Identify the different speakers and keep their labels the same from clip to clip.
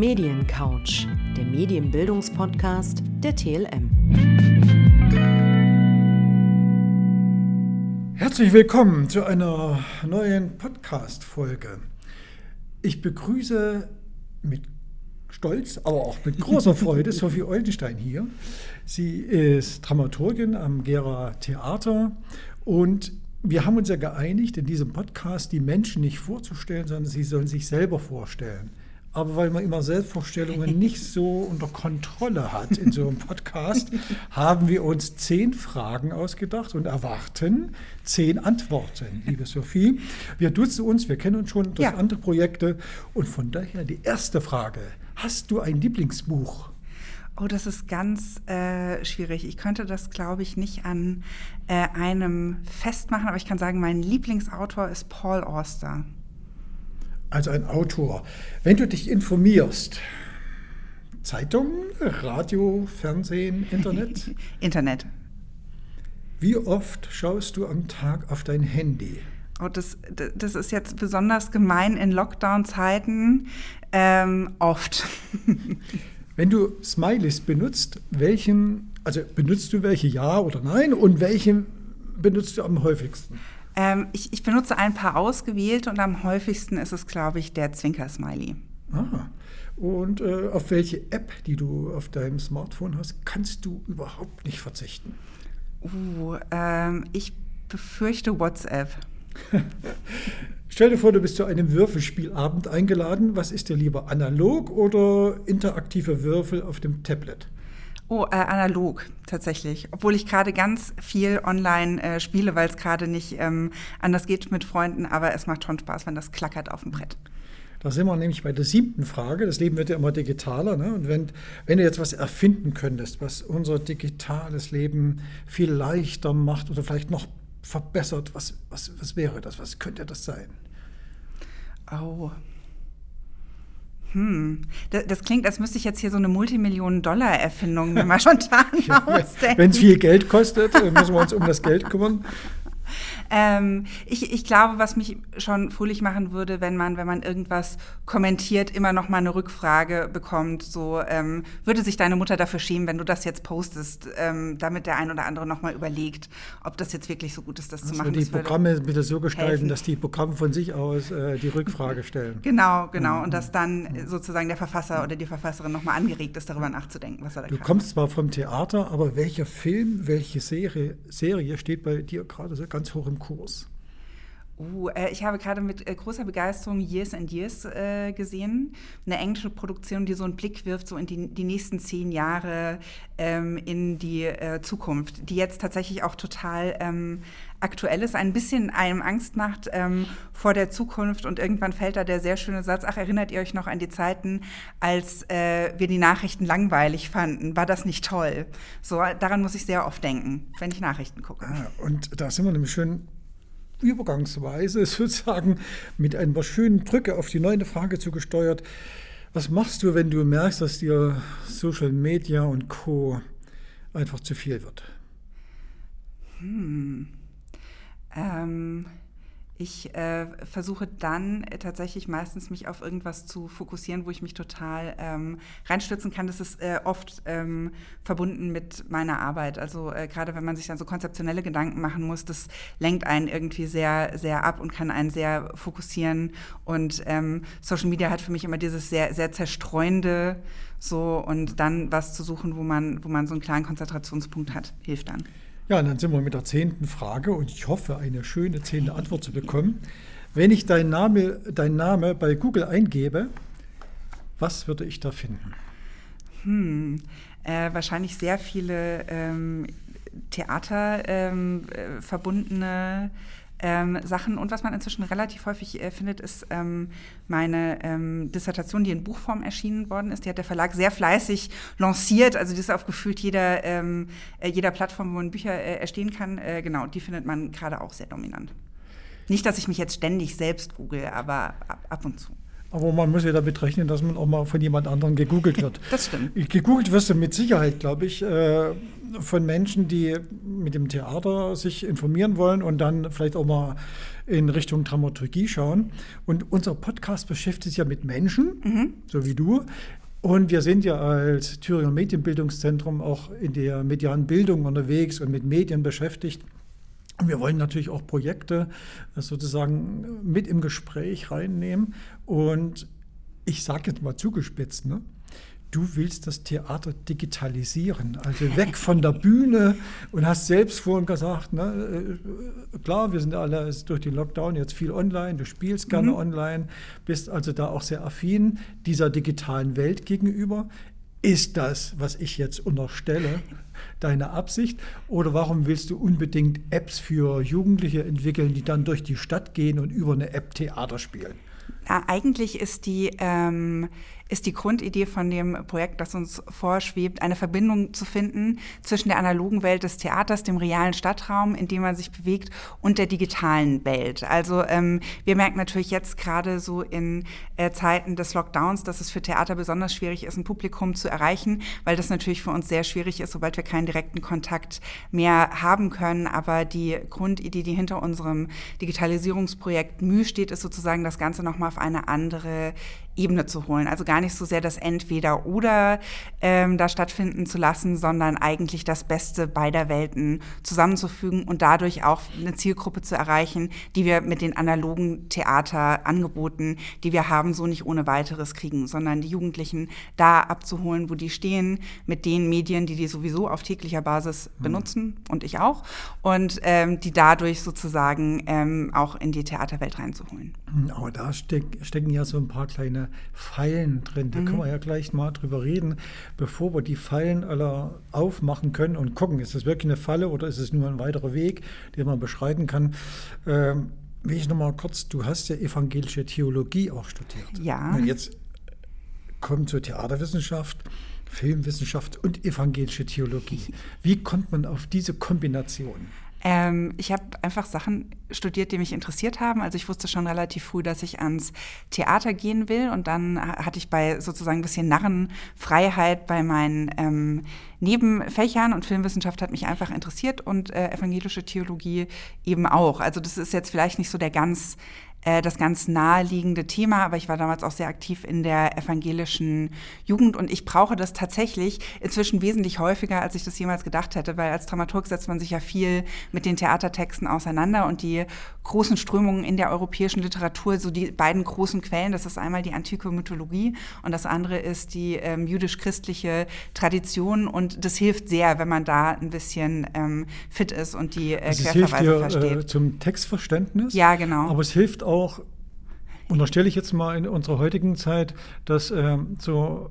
Speaker 1: Mediencouch, der Medienbildungspodcast der TLM.
Speaker 2: Herzlich willkommen zu einer neuen Podcast-Folge. Ich begrüße mit Stolz, aber auch mit großer Freude Sophie Oldenstein hier. Sie ist Dramaturgin am Gera Theater und wir haben uns ja geeinigt, in diesem Podcast die Menschen nicht vorzustellen, sondern sie sollen sich selber vorstellen. Aber weil man immer Selbstvorstellungen nicht so unter Kontrolle hat in so einem Podcast, haben wir uns zehn Fragen ausgedacht und erwarten zehn Antworten, liebe Sophie. Wir duzen uns, wir kennen uns schon durch ja. andere Projekte. Und von daher die erste Frage. Hast du ein Lieblingsbuch?
Speaker 3: Oh, das ist ganz äh, schwierig. Ich könnte das, glaube ich, nicht an äh, einem festmachen, aber ich kann sagen, mein Lieblingsautor ist Paul Auster.
Speaker 2: Also ein Autor. Wenn du dich informierst, Zeitung, Radio, Fernsehen, Internet?
Speaker 3: Internet.
Speaker 2: Wie oft schaust du am Tag auf dein Handy?
Speaker 3: Oh, das, das ist jetzt besonders gemein in Lockdown-Zeiten. Ähm, oft.
Speaker 2: Wenn du Smileys benutzt, welchen, also benutzt du welche ja oder nein und welchen benutzt du am häufigsten?
Speaker 3: Ähm, ich, ich, benutze ein paar ausgewählte und am häufigsten ist es, glaube ich, der Zwinker-Smiley.
Speaker 2: Ah. Und äh, auf welche App, die du auf deinem Smartphone hast, kannst du überhaupt nicht verzichten?
Speaker 3: Uh, ähm, ich befürchte WhatsApp.
Speaker 2: Stell dir vor, du bist zu einem Würfelspielabend eingeladen. Was ist dir lieber, analog oder interaktive Würfel auf dem Tablet?
Speaker 3: Oh, äh, analog tatsächlich. Obwohl ich gerade ganz viel online äh, spiele, weil es gerade nicht ähm, anders geht mit Freunden, aber es macht schon Spaß, wenn das klackert auf dem Brett.
Speaker 2: Da sind wir nämlich bei der siebten Frage. Das Leben wird ja immer digitaler. Ne? Und wenn, wenn du jetzt was erfinden könntest, was unser digitales Leben viel leichter macht oder vielleicht noch verbessert, was, was, was wäre das? Was könnte das sein?
Speaker 3: Oh. Hm, das, das, klingt, als müsste ich jetzt hier so eine Multimillionen-Dollar-Erfindung mal spontan ja, ausdenken.
Speaker 2: Wenn es viel Geld kostet, äh, müssen wir uns um das Geld kümmern.
Speaker 3: Ähm, ich, ich glaube, was mich schon fröhlich machen würde, wenn man, wenn man irgendwas kommentiert, immer noch mal eine Rückfrage bekommt. So ähm, würde sich deine Mutter dafür schämen, wenn du das jetzt postest, ähm, damit der ein oder andere noch mal überlegt, ob das jetzt wirklich so gut ist, das also zu machen.
Speaker 2: Die Programme bitte so gestalten, helfen. dass die Programme von sich aus äh, die Rückfrage stellen.
Speaker 3: Genau, genau. Mhm. Und dass dann sozusagen der Verfasser oder die Verfasserin noch mal angeregt ist, darüber nachzudenken, was er da
Speaker 2: Du kommst zwar vom Theater, aber welcher Film, welche Serie, Serie steht bei dir gerade so ganz hoch im Kurs?
Speaker 3: Uh, äh, ich habe gerade mit äh, großer Begeisterung Years and Years äh, gesehen. Eine englische Produktion, die so einen Blick wirft, so in die, die nächsten zehn Jahre ähm, in die äh, Zukunft, die jetzt tatsächlich auch total ähm, aktuell ist, ein bisschen einem Angst macht ähm, vor der Zukunft. Und irgendwann fällt da der sehr schöne Satz, ach, erinnert ihr euch noch an die Zeiten, als äh, wir die Nachrichten langweilig fanden? War das nicht toll? So, daran muss ich sehr oft denken, wenn ich Nachrichten gucke.
Speaker 2: Ah, und da sind wir nämlich schön übergangsweise sozusagen mit einer schönen Brücke auf die neunte Frage zugesteuert. Was machst du, wenn du merkst, dass dir Social Media und Co. einfach zu viel wird?
Speaker 3: Hm. Ähm, ich äh, versuche dann tatsächlich meistens mich auf irgendwas zu fokussieren, wo ich mich total ähm, reinstürzen kann. Das ist äh, oft ähm, verbunden mit meiner Arbeit. Also äh, gerade wenn man sich dann so konzeptionelle Gedanken machen muss, das lenkt einen irgendwie sehr, sehr ab und kann einen sehr fokussieren. Und ähm, Social Media hat für mich immer dieses sehr, sehr zerstreuende so und dann was zu suchen, wo man, wo man so einen klaren Konzentrationspunkt hat, hilft dann.
Speaker 2: Ja, und dann sind wir mit der zehnten Frage und ich hoffe, eine schöne zehnte Antwort zu bekommen. Wenn ich deinen Name, dein Name bei Google eingebe, was würde ich da finden?
Speaker 3: Hm, äh, wahrscheinlich sehr viele ähm, Theater ähm, äh, verbundene ähm, Sachen. Und was man inzwischen relativ häufig äh, findet, ist ähm, meine ähm, Dissertation, die in Buchform erschienen worden ist. Die hat der Verlag sehr fleißig lanciert. Also die ist auf gefühlt jeder, ähm, äh, jeder Plattform, wo man Bücher äh, erstehen kann. Äh, genau, die findet man gerade auch sehr dominant. Nicht, dass ich mich jetzt ständig selbst google, aber ab, ab und zu.
Speaker 2: Aber man muss ja damit rechnen, dass man auch mal von jemand anderem gegoogelt wird.
Speaker 3: Das stimmt.
Speaker 2: Gegoogelt wirst du mit Sicherheit, glaube ich, äh, von Menschen, die mit dem Theater sich informieren wollen und dann vielleicht auch mal in Richtung Dramaturgie schauen. Und unser Podcast beschäftigt sich ja mit Menschen, mhm. so wie du. Und wir sind ja als Thüringer Medienbildungszentrum auch in der medialen Bildung unterwegs und mit Medien beschäftigt. Und wir wollen natürlich auch Projekte äh, sozusagen mit im Gespräch reinnehmen. Und ich sage jetzt mal zugespitzt, ne? du willst das Theater digitalisieren, also weg von der Bühne und hast selbst vorhin gesagt, ne, äh, klar, wir sind alle durch den Lockdown jetzt viel online, du spielst gerne mhm. online, bist also da auch sehr affin dieser digitalen Welt gegenüber. Ist das, was ich jetzt unterstelle, deine Absicht? Oder warum willst du unbedingt Apps für Jugendliche entwickeln, die dann durch die Stadt gehen und über eine App Theater spielen?
Speaker 3: Ja, eigentlich ist die ähm, ist die Grundidee von dem Projekt, das uns vorschwebt, eine Verbindung zu finden zwischen der analogen Welt des Theaters, dem realen Stadtraum, in dem man sich bewegt, und der digitalen Welt. Also ähm, wir merken natürlich jetzt gerade so in äh, Zeiten des Lockdowns, dass es für Theater besonders schwierig ist, ein Publikum zu erreichen, weil das natürlich für uns sehr schwierig ist, sobald wir keinen direkten Kontakt mehr haben können. Aber die Grundidee, die hinter unserem Digitalisierungsprojekt Mühe steht, ist sozusagen das Ganze nochmal auf eine andere Ebene zu holen. Also gar nicht so sehr das Entweder-Oder ähm, da stattfinden zu lassen, sondern eigentlich das Beste beider Welten zusammenzufügen und dadurch auch eine Zielgruppe zu erreichen, die wir mit den analogen Theaterangeboten, die wir haben, so nicht ohne weiteres kriegen, sondern die Jugendlichen da abzuholen, wo die stehen, mit den Medien, die die sowieso auf täglicher Basis mhm. benutzen und ich auch, und ähm, die dadurch sozusagen ähm, auch in die Theaterwelt reinzuholen.
Speaker 2: Aber da steck, stecken ja so ein paar kleine Fallen drin. Da mhm. können wir ja gleich mal drüber reden, bevor wir die Fallen alle aufmachen können und gucken, ist das wirklich eine Falle oder ist es nur ein weiterer Weg, den man beschreiten kann. Ähm, will ich nochmal kurz, du hast ja evangelische Theologie auch studiert.
Speaker 3: Ja.
Speaker 2: Und jetzt kommt zur Theaterwissenschaft. Filmwissenschaft und evangelische Theologie. Wie kommt man auf diese Kombination?
Speaker 3: Ähm, ich habe einfach Sachen studiert, die mich interessiert haben. Also ich wusste schon relativ früh, dass ich ans Theater gehen will. Und dann hatte ich bei sozusagen ein bisschen Narrenfreiheit bei meinen ähm, Nebenfächern und Filmwissenschaft hat mich einfach interessiert und äh, evangelische Theologie eben auch. Also das ist jetzt vielleicht nicht so der ganz das ganz naheliegende Thema, aber ich war damals auch sehr aktiv in der evangelischen Jugend und ich brauche das tatsächlich inzwischen wesentlich häufiger, als ich das jemals gedacht hätte, weil als Dramaturg setzt man sich ja viel mit den Theatertexten auseinander und die großen Strömungen in der europäischen Literatur, so die beiden großen Quellen, das ist einmal die antike Mythologie und das andere ist die ähm, jüdisch-christliche Tradition und das hilft sehr, wenn man da ein bisschen ähm, fit ist und die äh,
Speaker 2: also Querverweise hilft dir, versteht. Äh, zum Textverständnis.
Speaker 3: Ja, genau.
Speaker 2: Aber es hilft auch, unterstelle ich jetzt mal in unserer heutigen Zeit, dass ähm, so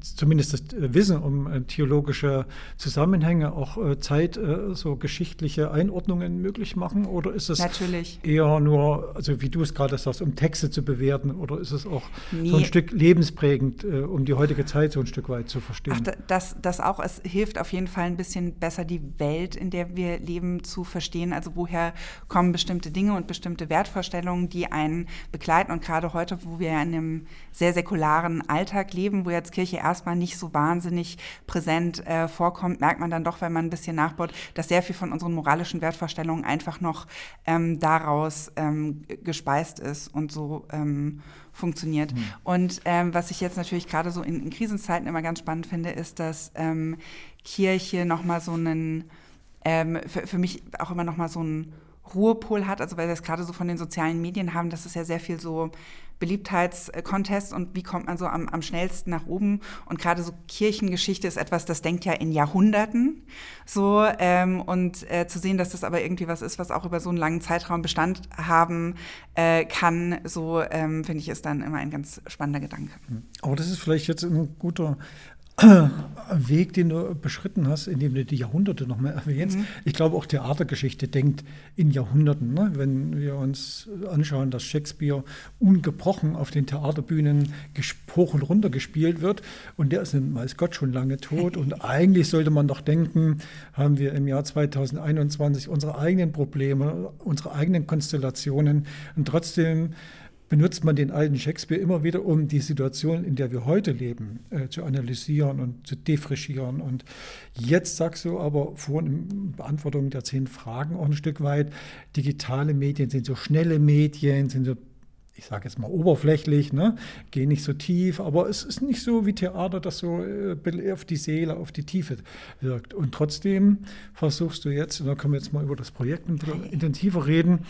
Speaker 2: zumindest das Wissen um äh, theologische Zusammenhänge auch äh, Zeit äh, so geschichtliche Einordnungen möglich machen? Oder ist es
Speaker 3: Natürlich.
Speaker 2: eher nur, also wie du es gerade sagst, um Texte zu bewerten? Oder ist es auch nee. so ein Stück lebensprägend, um die heutige Zeit so ein Stück weit zu verstehen?
Speaker 3: Ach, das, das auch. Es hilft auf jeden Fall ein bisschen besser, die Welt, in der wir leben, zu verstehen. Also woher kommen bestimmte Dinge und bestimmte Wertvorstellungen, die einen begleiten. Und gerade heute, wo wir in einem sehr säkularen Alltag leben, wo jetzt Kirche erstmal nicht so wahnsinnig präsent äh, vorkommt, merkt man dann doch, wenn man ein bisschen nachbaut, dass sehr viel von unseren moralischen Wertvorstellungen einfach noch ähm, daraus ähm, gespeist ist und so ähm, funktioniert. Mhm. Und ähm, was ich jetzt natürlich gerade so in, in, Krisenzeiten immer ganz spannend finde, ist, dass ähm, Kirche nochmal so einen, ähm, für, für mich auch immer nochmal so einen Ruhepol hat, also weil wir es gerade so von den sozialen Medien haben, dass es ja sehr viel so Beliebtheitscontest und wie kommt man so am, am schnellsten nach oben. Und gerade so Kirchengeschichte ist etwas, das denkt ja in Jahrhunderten so. Ähm, und äh, zu sehen, dass das aber irgendwie was ist, was auch über so einen langen Zeitraum Bestand haben äh, kann, so ähm, finde ich, ist dann immer ein ganz spannender Gedanke.
Speaker 2: Aber das ist vielleicht jetzt ein guter Weg, den du beschritten hast, indem du die Jahrhunderte nochmal erwähnst. Mhm. Ich glaube, auch Theatergeschichte denkt in Jahrhunderten. Ne? Wenn wir uns anschauen, dass Shakespeare ungebrochen auf den Theaterbühnen hoch und runter gespielt wird und der ist, weiß Gott, schon lange tot. Und eigentlich sollte man doch denken, haben wir im Jahr 2021 unsere eigenen Probleme, unsere eigenen Konstellationen und trotzdem benutzt man den alten Shakespeare immer wieder, um die Situation, in der wir heute leben, äh, zu analysieren und zu defrischieren. Und jetzt sagst du aber vorhin in Beantwortung der zehn Fragen auch ein Stück weit, digitale Medien sind so schnelle Medien, sind so ich sage jetzt mal oberflächlich, ne? gehen nicht so tief, aber es ist nicht so wie Theater, das so äh, auf die Seele, auf die Tiefe wirkt. Und trotzdem versuchst du jetzt, und da können wir jetzt mal über das Projekt intensiver reden,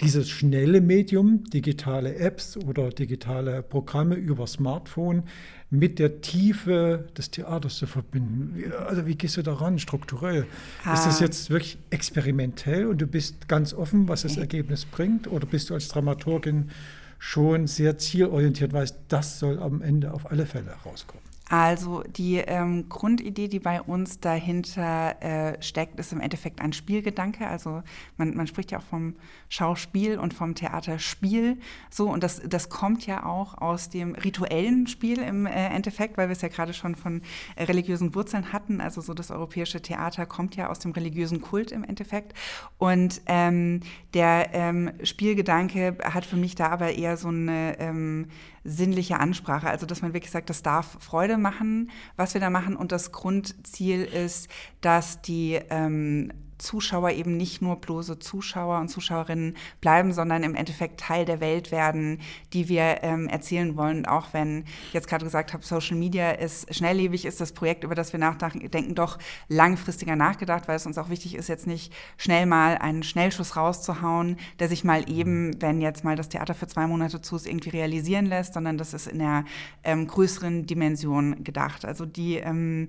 Speaker 2: dieses schnelle Medium, digitale Apps oder digitale Programme über Smartphone mit der Tiefe des Theaters zu verbinden. Also wie gehst du daran strukturell? Ah. Ist das ah. jetzt wirklich experimentell und du bist ganz offen, was das Ergebnis bringt? Oder bist du als Dramaturgin schon sehr zielorientiert weißt, das soll am Ende auf alle Fälle rauskommen.
Speaker 3: Also die ähm, Grundidee, die bei uns dahinter äh, steckt, ist im Endeffekt ein Spielgedanke. Also man, man, spricht ja auch vom Schauspiel und vom Theaterspiel. So, und das, das kommt ja auch aus dem rituellen Spiel im äh, Endeffekt, weil wir es ja gerade schon von religiösen Wurzeln hatten. Also so das europäische Theater kommt ja aus dem religiösen Kult im Endeffekt. Und ähm, der ähm, Spielgedanke hat für mich da aber eher so eine ähm, sinnliche Ansprache. Also, dass man wirklich sagt, das darf Freude machen, was wir da machen. Und das Grundziel ist, dass die ähm, Zuschauer eben nicht nur bloße Zuschauer und Zuschauerinnen bleiben, sondern im Endeffekt Teil der Welt werden, die wir ähm, erzählen wollen. auch wenn ich jetzt gerade gesagt habe, Social Media ist schnelllebig, ist das Projekt, über das wir nachdenken, doch langfristiger nachgedacht, weil es uns auch wichtig ist, jetzt nicht schnell mal einen Schnellschuss rauszuhauen, der sich mal eben, wenn jetzt mal das Theater für zwei Monate zu ist, irgendwie realisieren lässt, sondern das ist in der ähm, größeren Dimension gedacht. Also die ähm,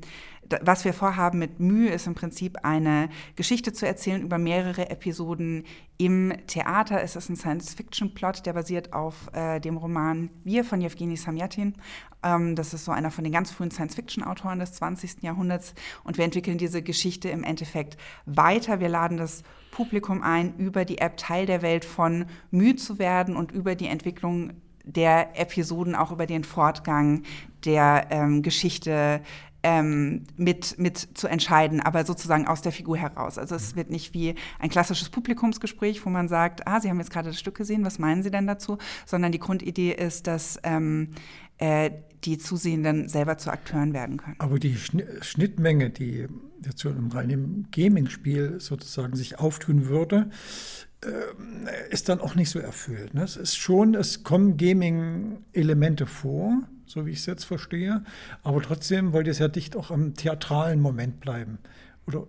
Speaker 3: was wir vorhaben mit Mühe ist im Prinzip eine Geschichte zu erzählen über mehrere Episoden im Theater. Es ist ein Science-Fiction-Plot, der basiert auf äh, dem Roman Wir von Jewgeni Samyatin. Ähm, das ist so einer von den ganz frühen Science-Fiction-Autoren des 20. Jahrhunderts. Und wir entwickeln diese Geschichte im Endeffekt weiter. Wir laden das Publikum ein, über die App Teil der Welt von Mühe zu werden und über die Entwicklung der Episoden auch über den Fortgang der ähm, Geschichte ähm, mit, mit zu entscheiden, aber sozusagen aus der Figur heraus. Also es wird nicht wie ein klassisches Publikumsgespräch, wo man sagt, ah, Sie haben jetzt gerade das Stück gesehen, was meinen Sie denn dazu? Sondern die Grundidee ist, dass ähm, äh, die Zusehenden selber zu Akteuren werden können.
Speaker 2: Aber die Schnittmenge, die zu einem reinen Gaming-Spiel sozusagen sich auftun würde, äh, ist dann auch nicht so erfüllt. Ne? Es ist schon, es kommen Gaming-Elemente vor, so wie ich es jetzt verstehe. Aber trotzdem wollt ihr es ja dicht auch am theatralen Moment bleiben. Oder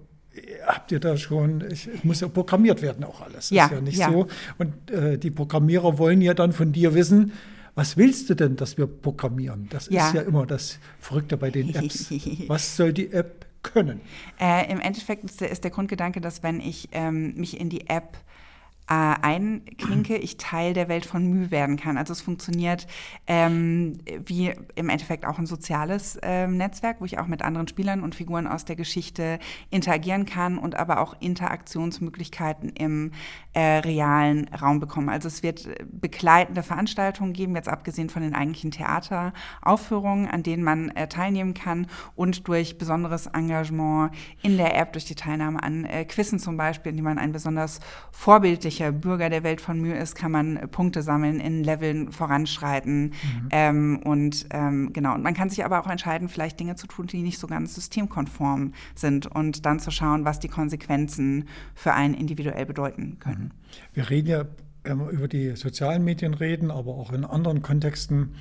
Speaker 2: habt ihr da schon, es muss ja programmiert werden auch alles.
Speaker 3: Ja,
Speaker 2: ist ja nicht
Speaker 3: ja.
Speaker 2: so. Und äh, die Programmierer wollen ja dann von dir wissen, was willst du denn, dass wir programmieren? Das ja. ist ja immer das Verrückte bei den Apps. was soll die App können?
Speaker 3: Äh, Im Endeffekt ist der, ist der, Grundgedanke, dass wenn ich ähm, mich in die App äh, einklinke, ich Teil der Welt von Mühe werden kann. Also es funktioniert ähm, wie im Endeffekt auch ein soziales äh, Netzwerk, wo ich auch mit anderen Spielern und Figuren aus der Geschichte interagieren kann und aber auch Interaktionsmöglichkeiten im äh, realen Raum bekomme. Also es wird begleitende Veranstaltungen geben, jetzt abgesehen von den eigentlichen Theateraufführungen, an denen man äh, teilnehmen kann und durch besonderes Engagement in der App, durch die Teilnahme an äh, Quizzen zum Beispiel, in die man ein besonders vorbildlich welcher Bürger der Welt von Mühe ist, kann man äh, Punkte sammeln, in Leveln voranschreiten. Mhm. Ähm, und ähm, genau, und man kann sich aber auch entscheiden, vielleicht Dinge zu tun, die nicht so ganz systemkonform sind und dann zu schauen, was die Konsequenzen für einen individuell bedeuten können. Mhm.
Speaker 2: Wir reden ja immer über die sozialen Medien reden, aber auch in anderen Kontexten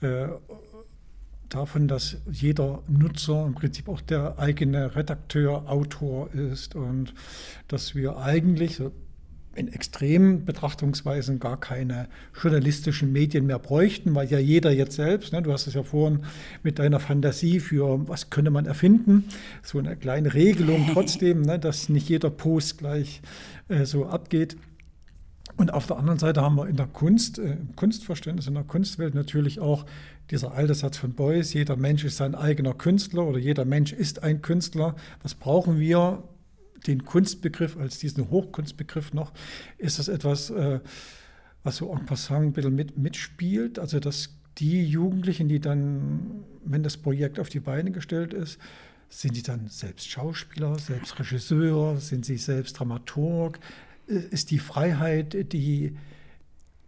Speaker 2: äh, davon, dass jeder Nutzer im Prinzip auch der eigene Redakteur, Autor ist und dass wir eigentlich, so in extremen Betrachtungsweisen gar keine journalistischen Medien mehr bräuchten, weil ja jeder jetzt selbst, ne, du hast es ja vorhin mit deiner Fantasie für, was könnte man erfinden, so eine kleine Regelung trotzdem, ne, dass nicht jeder Post gleich äh, so abgeht. Und auf der anderen Seite haben wir in der Kunst, äh, im Kunstverständnis, in der Kunstwelt natürlich auch dieser alte Satz von Beuys, jeder Mensch ist sein eigener Künstler oder jeder Mensch ist ein Künstler. Was brauchen wir? Den Kunstbegriff als diesen Hochkunstbegriff noch, ist das etwas, äh, was so en passant ein bisschen mit, mitspielt. Also, dass die Jugendlichen, die dann, wenn das Projekt auf die Beine gestellt ist, sind die dann selbst Schauspieler, selbst Regisseur, sind sie selbst Dramaturg? Ist die Freiheit, die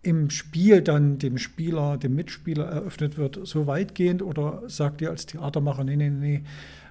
Speaker 2: im Spiel dann dem Spieler, dem Mitspieler eröffnet wird, so weitgehend? Oder sagt ihr als Theatermacher, nee, nee, nee,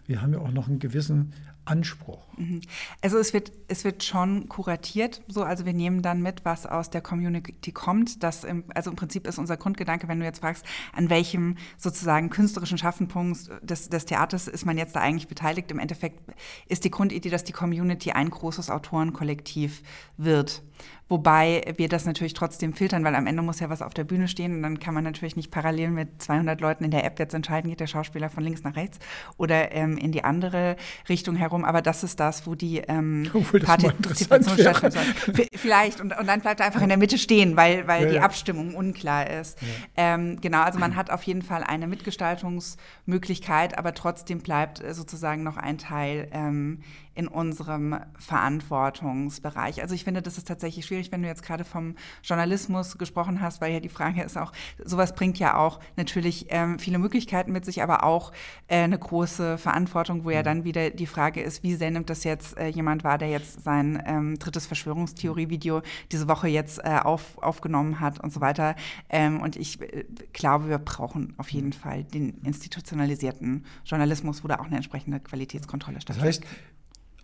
Speaker 2: wir haben ja auch noch einen gewissen Anspruch. Mhm.
Speaker 3: Also es wird, es wird schon kuratiert, so also wir nehmen dann mit, was aus der Community kommt. Das im, also im Prinzip ist unser Grundgedanke, wenn du jetzt fragst, an welchem sozusagen künstlerischen Schaffenpunkt des, des Theaters ist man jetzt da eigentlich beteiligt. Im Endeffekt ist die Grundidee, dass die Community ein großes Autorenkollektiv wird. Wobei wir das natürlich trotzdem filtern, weil am Ende muss ja was auf der Bühne stehen und dann kann man natürlich nicht parallel mit 200 Leuten in der App jetzt entscheiden, geht der Schauspieler von links nach rechts oder ähm, in die andere Richtung herum. Aber das ist das, wo die ähm, Partizipation stattfindet. Vielleicht. Und, und, dann bleibt er einfach in der Mitte stehen, weil, weil ja, die ja. Abstimmung unklar ist. Ja. Ähm, genau, also man hat auf jeden Fall eine Mitgestaltungsmöglichkeit, aber trotzdem bleibt sozusagen noch ein Teil ähm, in unserem Verantwortungsbereich. Also ich finde, das ist tatsächlich schwierig, wenn du jetzt gerade vom Journalismus gesprochen hast, weil ja die Frage ist auch, sowas bringt ja auch natürlich ähm, viele Möglichkeiten mit sich, aber auch äh, eine große Verantwortung, wo ja mhm. dann wieder die Frage ist, wie sehr nimmt das jetzt äh, jemand wahr, der jetzt sein ähm, drittes Verschwörungstheorie-Video diese Woche jetzt äh, auf, aufgenommen hat und so weiter. Ähm, und ich äh, glaube, wir brauchen auf jeden mhm. Fall den institutionalisierten Journalismus, wo da auch eine entsprechende Qualitätskontrolle stattfindet.
Speaker 2: Das heißt,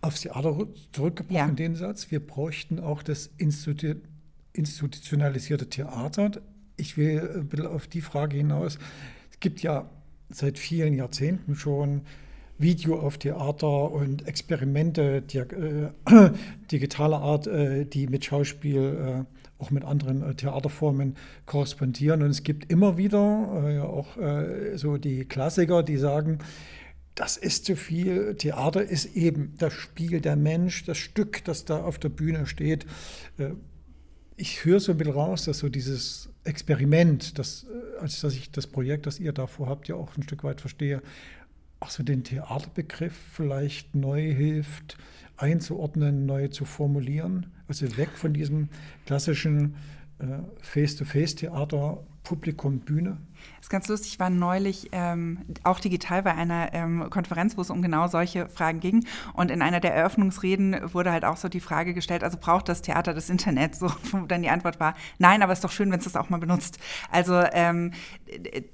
Speaker 2: aufs Theater zurückgebrochen, ja. den Satz. Wir bräuchten auch das Institu institutionalisierte Theater. Ich will ein bisschen auf die Frage hinaus. Es gibt ja seit vielen Jahrzehnten schon Video auf Theater und Experimente äh, digitaler Art, äh, die mit Schauspiel, äh, auch mit anderen äh, Theaterformen korrespondieren. Und es gibt immer wieder äh, auch äh, so die Klassiker, die sagen, das ist zu viel. Theater ist eben das Spiel der Mensch, das Stück, das da auf der Bühne steht. Äh, ich höre so ein bisschen raus, dass so dieses Experiment, das, äh, als dass ich das Projekt, das ihr da vorhabt, ja auch ein Stück weit verstehe, auch so den Theaterbegriff vielleicht neu hilft einzuordnen, neu zu formulieren. Also weg von diesem klassischen äh, Face-to-Face-Theater, Publikum, Bühne
Speaker 3: das ist ganz lustig, ich war neulich ähm, auch digital bei einer ähm, Konferenz, wo es um genau solche Fragen ging. Und in einer der Eröffnungsreden wurde halt auch so die Frage gestellt, also braucht das Theater das Internet? So, wo dann die Antwort war, nein, aber es ist doch schön, wenn es das auch mal benutzt. Also ähm,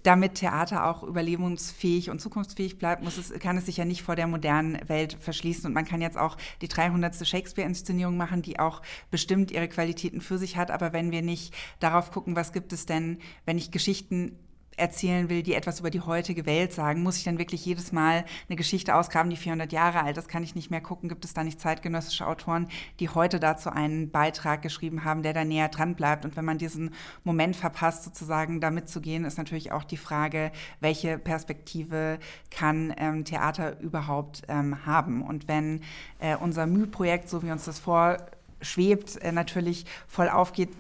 Speaker 3: damit Theater auch überlebensfähig und zukunftsfähig bleibt, muss es, kann es sich ja nicht vor der modernen Welt verschließen. Und man kann jetzt auch die 300. Shakespeare-Inszenierung machen, die auch bestimmt ihre Qualitäten für sich hat. Aber wenn wir nicht darauf gucken, was gibt es denn, wenn ich Geschichten erzählen will, die etwas über die heutige Welt sagen, muss ich dann wirklich jedes Mal eine Geschichte ausgraben, die 400 Jahre alt ist, kann ich nicht mehr gucken. Gibt es da nicht zeitgenössische Autoren, die heute dazu einen Beitrag geschrieben haben, der da näher dran bleibt? Und wenn man diesen Moment verpasst, sozusagen da mitzugehen, ist natürlich auch die Frage, welche Perspektive kann ähm, Theater überhaupt ähm, haben? Und wenn äh, unser Mühprojekt, so wie uns das vorschwebt, äh, natürlich voll aufgeht,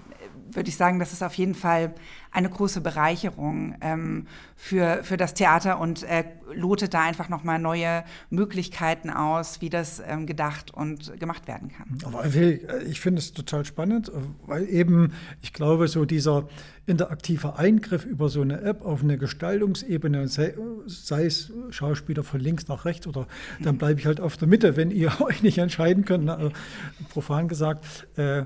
Speaker 3: würde ich sagen, das ist auf jeden Fall eine große Bereicherung ähm, für, für das Theater und äh, lotet da einfach nochmal neue Möglichkeiten aus, wie das ähm, gedacht und gemacht werden kann.
Speaker 2: Aber ich finde es total spannend, weil eben, ich glaube, so dieser interaktive Eingriff über so eine App auf eine Gestaltungsebene, sei, sei es Schauspieler von links nach rechts oder dann bleibe ich halt auf der Mitte, wenn ihr euch nicht entscheiden könnt, na, profan gesagt. Äh,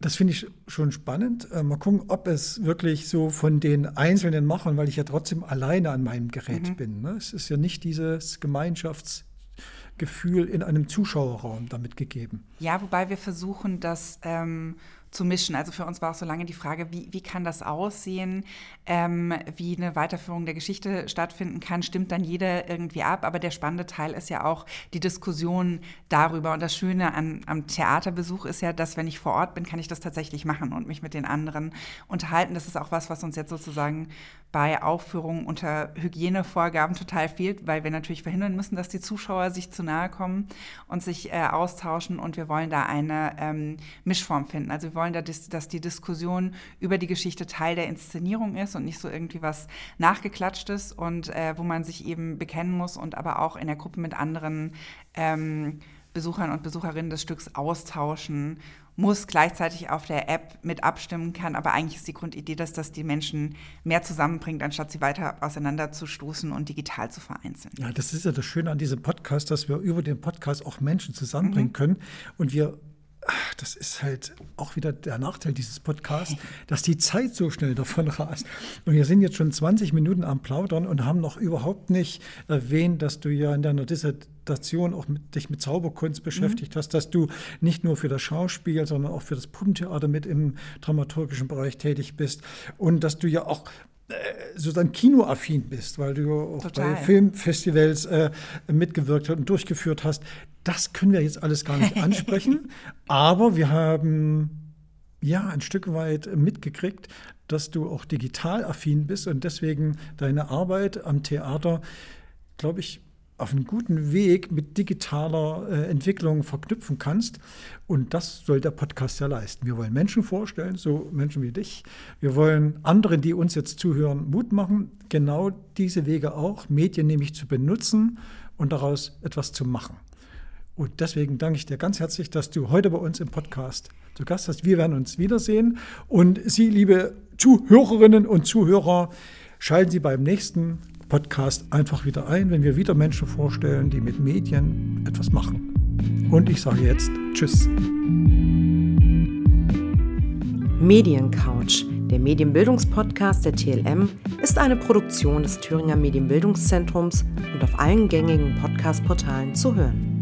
Speaker 2: das finde ich schon spannend. Äh, mal gucken, ob es wirklich so von den einzelnen Machern, weil ich ja trotzdem alleine an meinem Gerät mhm. bin. Ne? Es ist ja nicht dieses Gemeinschaftsgefühl in einem Zuschauerraum damit gegeben.
Speaker 3: Ja, wobei wir versuchen, das ähm, zu mischen. Also für uns war auch so lange die Frage, wie, wie kann das aussehen, ähm, wie eine Weiterführung der Geschichte stattfinden kann, stimmt dann jeder irgendwie ab. Aber der spannende Teil ist ja auch die Diskussion darüber. Und das Schöne an, am Theaterbesuch ist ja, dass wenn ich vor Ort bin, kann ich das tatsächlich machen und mich mit den anderen unterhalten. Das ist auch was, was uns jetzt sozusagen bei Aufführungen unter Hygienevorgaben total fehlt, weil wir natürlich verhindern müssen, dass die Zuschauer sich zu nahe kommen und sich äh, austauschen. Und wir wollen da eine ähm, Mischform finden. Also wir wollen, da, dass die Diskussion über die Geschichte Teil der Inszenierung ist und nicht so irgendwie was nachgeklatschtes und äh, wo man sich eben bekennen muss und aber auch in der Gruppe mit anderen ähm, Besuchern und Besucherinnen des Stücks austauschen muss, gleichzeitig auf der App mit abstimmen kann. Aber eigentlich ist die Grundidee, dass das die Menschen mehr zusammenbringt, anstatt sie weiter auseinanderzustoßen und digital zu vereinzeln.
Speaker 2: Ja, das ist ja das Schöne an diesem Podcast, dass wir über den Podcast auch Menschen zusammenbringen mhm. können und wir das ist halt auch wieder der Nachteil dieses Podcasts, dass die Zeit so schnell davon rast. Und wir sind jetzt schon 20 Minuten am Plaudern und haben noch überhaupt nicht erwähnt, dass du ja in deiner Dissertation auch mit, dich mit Zauberkunst mhm. beschäftigt mhm. hast, dass du nicht nur für das Schauspiel, sondern auch für das Puppentheater mit im dramaturgischen Bereich tätig bist und dass du ja auch sozusagen kinoaffin bist, weil du auch Total. bei Filmfestivals äh, mitgewirkt hast und durchgeführt hast. Das können wir jetzt alles gar nicht ansprechen, aber wir haben ja ein Stück weit mitgekriegt, dass du auch digital affin bist und deswegen deine Arbeit am Theater, glaube ich, auf einen guten Weg mit digitaler äh, Entwicklung verknüpfen kannst. Und das soll der Podcast ja leisten. Wir wollen Menschen vorstellen, so Menschen wie dich. Wir wollen anderen, die uns jetzt zuhören, Mut machen, genau diese Wege auch, Medien nämlich zu benutzen und daraus etwas zu machen. Und deswegen danke ich dir ganz herzlich, dass du heute bei uns im Podcast zu Gast hast. Wir werden uns wiedersehen. Und Sie, liebe Zuhörerinnen und Zuhörer, schalten Sie beim nächsten Podcast einfach wieder ein, wenn wir wieder Menschen vorstellen, die mit Medien etwas machen. Und ich sage jetzt Tschüss.
Speaker 1: Mediencouch, der Medienbildungspodcast der TLM, ist eine Produktion des Thüringer Medienbildungszentrums und auf allen gängigen Podcast-Portalen zu hören.